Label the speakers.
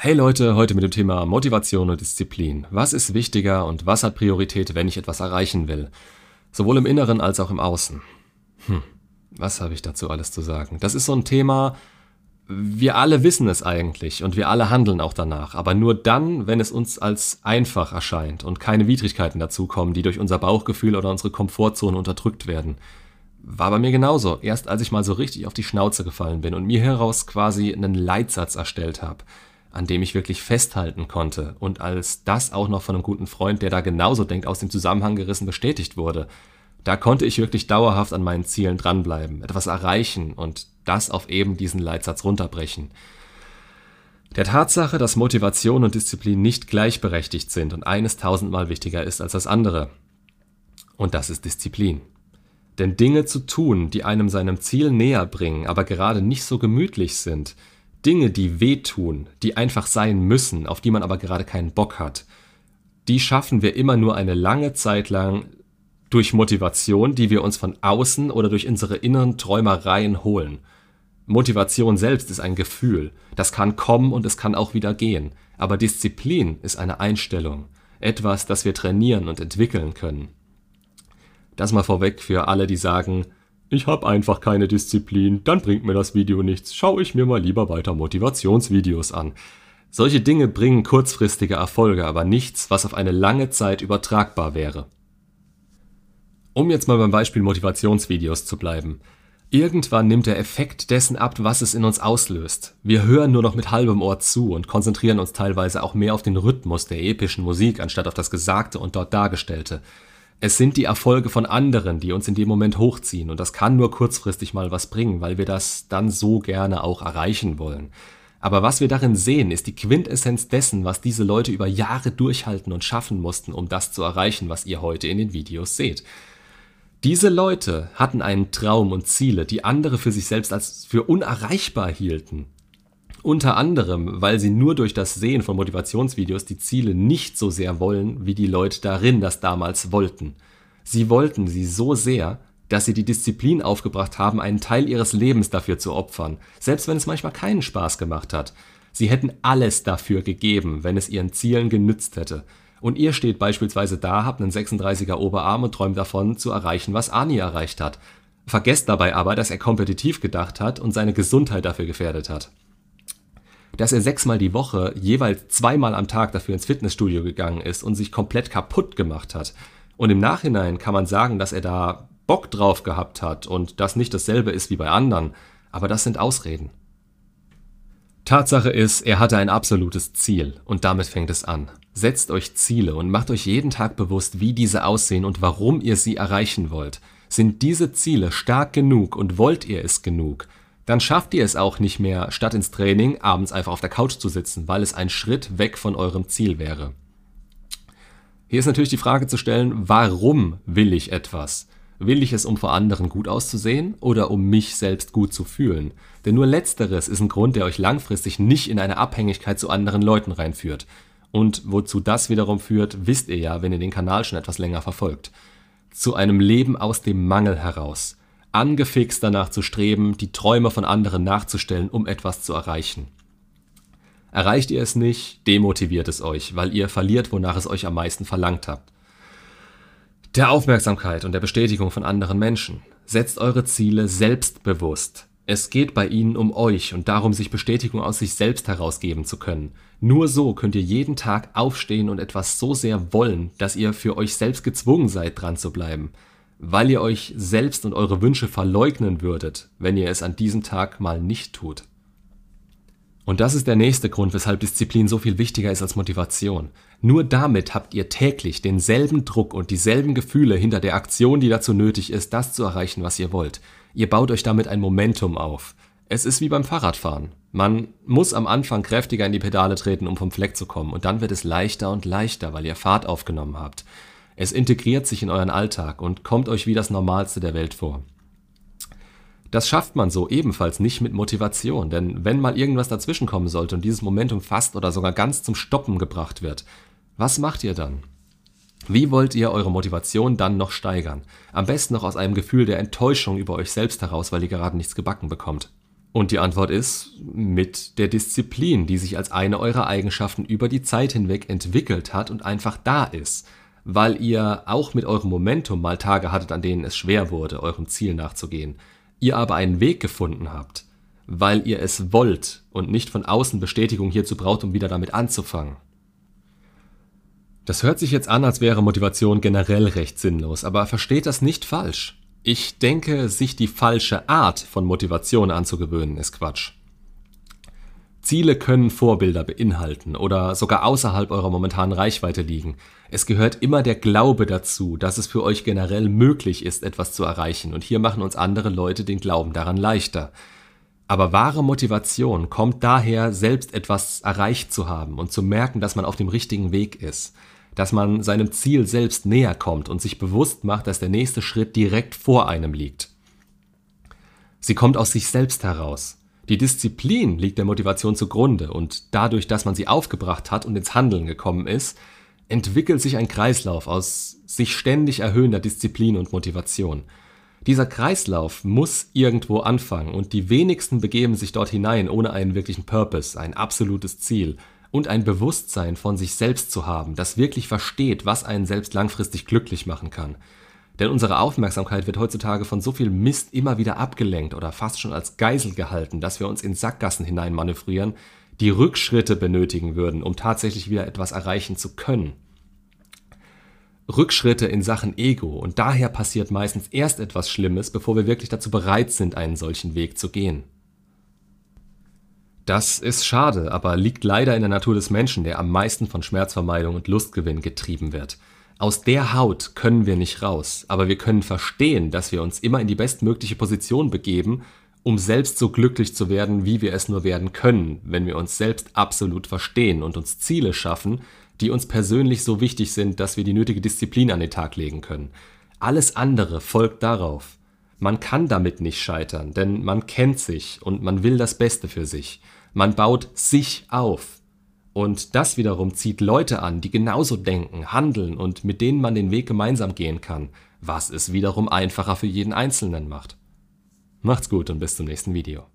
Speaker 1: Hey Leute, heute mit dem Thema Motivation und Disziplin. Was ist wichtiger und was hat Priorität, wenn ich etwas erreichen will? Sowohl im Inneren als auch im Außen. Hm, was habe ich dazu alles zu sagen? Das ist so ein Thema, wir alle wissen es eigentlich und wir alle handeln auch danach, aber nur dann, wenn es uns als einfach erscheint und keine Widrigkeiten dazukommen, die durch unser Bauchgefühl oder unsere Komfortzone unterdrückt werden. War bei mir genauso. Erst als ich mal so richtig auf die Schnauze gefallen bin und mir heraus quasi einen Leitsatz erstellt habe, an dem ich wirklich festhalten konnte und als das auch noch von einem guten Freund, der da genauso denkt, aus dem Zusammenhang gerissen bestätigt wurde, da konnte ich wirklich dauerhaft an meinen Zielen dranbleiben, etwas erreichen und das auf eben diesen Leitsatz runterbrechen. Der Tatsache, dass Motivation und Disziplin nicht gleichberechtigt sind und eines tausendmal wichtiger ist als das andere. Und das ist Disziplin. Denn Dinge zu tun, die einem seinem Ziel näher bringen, aber gerade nicht so gemütlich sind, Dinge, die wehtun, die einfach sein müssen, auf die man aber gerade keinen Bock hat, die schaffen wir immer nur eine lange Zeit lang durch Motivation, die wir uns von außen oder durch unsere inneren Träumereien holen. Motivation selbst ist ein Gefühl, das kann kommen und es kann auch wieder gehen, aber Disziplin ist eine Einstellung, etwas, das wir trainieren und entwickeln können. Das mal vorweg für alle, die sagen, ich habe einfach keine Disziplin, dann bringt mir das Video nichts, schaue ich mir mal lieber weiter Motivationsvideos an. Solche Dinge bringen kurzfristige Erfolge, aber nichts, was auf eine lange Zeit übertragbar wäre. Um jetzt mal beim Beispiel Motivationsvideos zu bleiben. Irgendwann nimmt der Effekt dessen ab, was es in uns auslöst. Wir hören nur noch mit halbem Ohr zu und konzentrieren uns teilweise auch mehr auf den Rhythmus der epischen Musik, anstatt auf das Gesagte und dort Dargestellte. Es sind die Erfolge von anderen, die uns in dem Moment hochziehen und das kann nur kurzfristig mal was bringen, weil wir das dann so gerne auch erreichen wollen. Aber was wir darin sehen, ist die Quintessenz dessen, was diese Leute über Jahre durchhalten und schaffen mussten, um das zu erreichen, was ihr heute in den Videos seht. Diese Leute hatten einen Traum und Ziele, die andere für sich selbst als für unerreichbar hielten. Unter anderem, weil sie nur durch das Sehen von Motivationsvideos die Ziele nicht so sehr wollen, wie die Leute darin das damals wollten. Sie wollten sie so sehr, dass sie die Disziplin aufgebracht haben, einen Teil ihres Lebens dafür zu opfern, selbst wenn es manchmal keinen Spaß gemacht hat. Sie hätten alles dafür gegeben, wenn es ihren Zielen genützt hätte. Und ihr steht beispielsweise da, habt einen 36er Oberarm und träumt davon, zu erreichen, was Ani erreicht hat. Vergesst dabei aber, dass er kompetitiv gedacht hat und seine Gesundheit dafür gefährdet hat. Dass er sechsmal die Woche jeweils zweimal am Tag dafür ins Fitnessstudio gegangen ist und sich komplett kaputt gemacht hat. Und im Nachhinein kann man sagen, dass er da Bock drauf gehabt hat und das nicht dasselbe ist wie bei anderen. Aber das sind Ausreden. Tatsache ist, er hatte ein absolutes Ziel und damit fängt es an. Setzt euch Ziele und macht euch jeden Tag bewusst, wie diese aussehen und warum ihr sie erreichen wollt. Sind diese Ziele stark genug und wollt ihr es genug? Dann schafft ihr es auch nicht mehr, statt ins Training abends einfach auf der Couch zu sitzen, weil es ein Schritt weg von eurem Ziel wäre. Hier ist natürlich die Frage zu stellen, warum will ich etwas? Will ich es, um vor anderen gut auszusehen oder um mich selbst gut zu fühlen? Denn nur letzteres ist ein Grund, der euch langfristig nicht in eine Abhängigkeit zu anderen Leuten reinführt. Und wozu das wiederum führt, wisst ihr ja, wenn ihr den Kanal schon etwas länger verfolgt. Zu einem Leben aus dem Mangel heraus. Angefixt danach zu streben, die Träume von anderen nachzustellen, um etwas zu erreichen. Erreicht ihr es nicht, demotiviert es euch, weil ihr verliert, wonach es euch am meisten verlangt habt. Der Aufmerksamkeit und der Bestätigung von anderen Menschen. Setzt eure Ziele selbstbewusst. Es geht bei ihnen um euch und darum, sich Bestätigung aus sich selbst herausgeben zu können. Nur so könnt ihr jeden Tag aufstehen und etwas so sehr wollen, dass ihr für euch selbst gezwungen seid, dran zu bleiben. Weil ihr euch selbst und eure Wünsche verleugnen würdet, wenn ihr es an diesem Tag mal nicht tut. Und das ist der nächste Grund, weshalb Disziplin so viel wichtiger ist als Motivation. Nur damit habt ihr täglich denselben Druck und dieselben Gefühle hinter der Aktion, die dazu nötig ist, das zu erreichen, was ihr wollt. Ihr baut euch damit ein Momentum auf. Es ist wie beim Fahrradfahren. Man muss am Anfang kräftiger in die Pedale treten, um vom Fleck zu kommen, und dann wird es leichter und leichter, weil ihr Fahrt aufgenommen habt. Es integriert sich in euren Alltag und kommt euch wie das Normalste der Welt vor. Das schafft man so ebenfalls nicht mit Motivation, denn wenn mal irgendwas dazwischenkommen sollte und dieses Momentum fast oder sogar ganz zum Stoppen gebracht wird, was macht ihr dann? Wie wollt ihr eure Motivation dann noch steigern? Am besten noch aus einem Gefühl der Enttäuschung über euch selbst heraus, weil ihr gerade nichts gebacken bekommt. Und die Antwort ist mit der Disziplin, die sich als eine eurer Eigenschaften über die Zeit hinweg entwickelt hat und einfach da ist, weil ihr auch mit eurem Momentum mal Tage hattet, an denen es schwer wurde, eurem Ziel nachzugehen, ihr aber einen Weg gefunden habt, weil ihr es wollt und nicht von außen Bestätigung hierzu braucht, um wieder damit anzufangen. Das hört sich jetzt an, als wäre Motivation generell recht sinnlos, aber versteht das nicht falsch. Ich denke, sich die falsche Art von Motivation anzugewöhnen, ist Quatsch. Ziele können Vorbilder beinhalten oder sogar außerhalb eurer momentanen Reichweite liegen. Es gehört immer der Glaube dazu, dass es für euch generell möglich ist, etwas zu erreichen, und hier machen uns andere Leute den Glauben daran leichter. Aber wahre Motivation kommt daher, selbst etwas erreicht zu haben und zu merken, dass man auf dem richtigen Weg ist dass man seinem Ziel selbst näher kommt und sich bewusst macht, dass der nächste Schritt direkt vor einem liegt. Sie kommt aus sich selbst heraus. Die Disziplin liegt der Motivation zugrunde und dadurch, dass man sie aufgebracht hat und ins Handeln gekommen ist, entwickelt sich ein Kreislauf aus sich ständig erhöhender Disziplin und Motivation. Dieser Kreislauf muss irgendwo anfangen und die wenigsten begeben sich dort hinein ohne einen wirklichen Purpose, ein absolutes Ziel und ein Bewusstsein von sich selbst zu haben, das wirklich versteht, was einen selbst langfristig glücklich machen kann. Denn unsere Aufmerksamkeit wird heutzutage von so viel Mist immer wieder abgelenkt oder fast schon als Geisel gehalten, dass wir uns in Sackgassen hinein manövrieren, die Rückschritte benötigen würden, um tatsächlich wieder etwas erreichen zu können. Rückschritte in Sachen Ego und daher passiert meistens erst etwas Schlimmes, bevor wir wirklich dazu bereit sind, einen solchen Weg zu gehen. Das ist schade, aber liegt leider in der Natur des Menschen, der am meisten von Schmerzvermeidung und Lustgewinn getrieben wird. Aus der Haut können wir nicht raus, aber wir können verstehen, dass wir uns immer in die bestmögliche Position begeben, um selbst so glücklich zu werden, wie wir es nur werden können, wenn wir uns selbst absolut verstehen und uns Ziele schaffen, die uns persönlich so wichtig sind, dass wir die nötige Disziplin an den Tag legen können. Alles andere folgt darauf. Man kann damit nicht scheitern, denn man kennt sich und man will das Beste für sich. Man baut sich auf. Und das wiederum zieht Leute an, die genauso denken, handeln und mit denen man den Weg gemeinsam gehen kann, was es wiederum einfacher für jeden Einzelnen macht. Macht's gut und bis zum nächsten Video.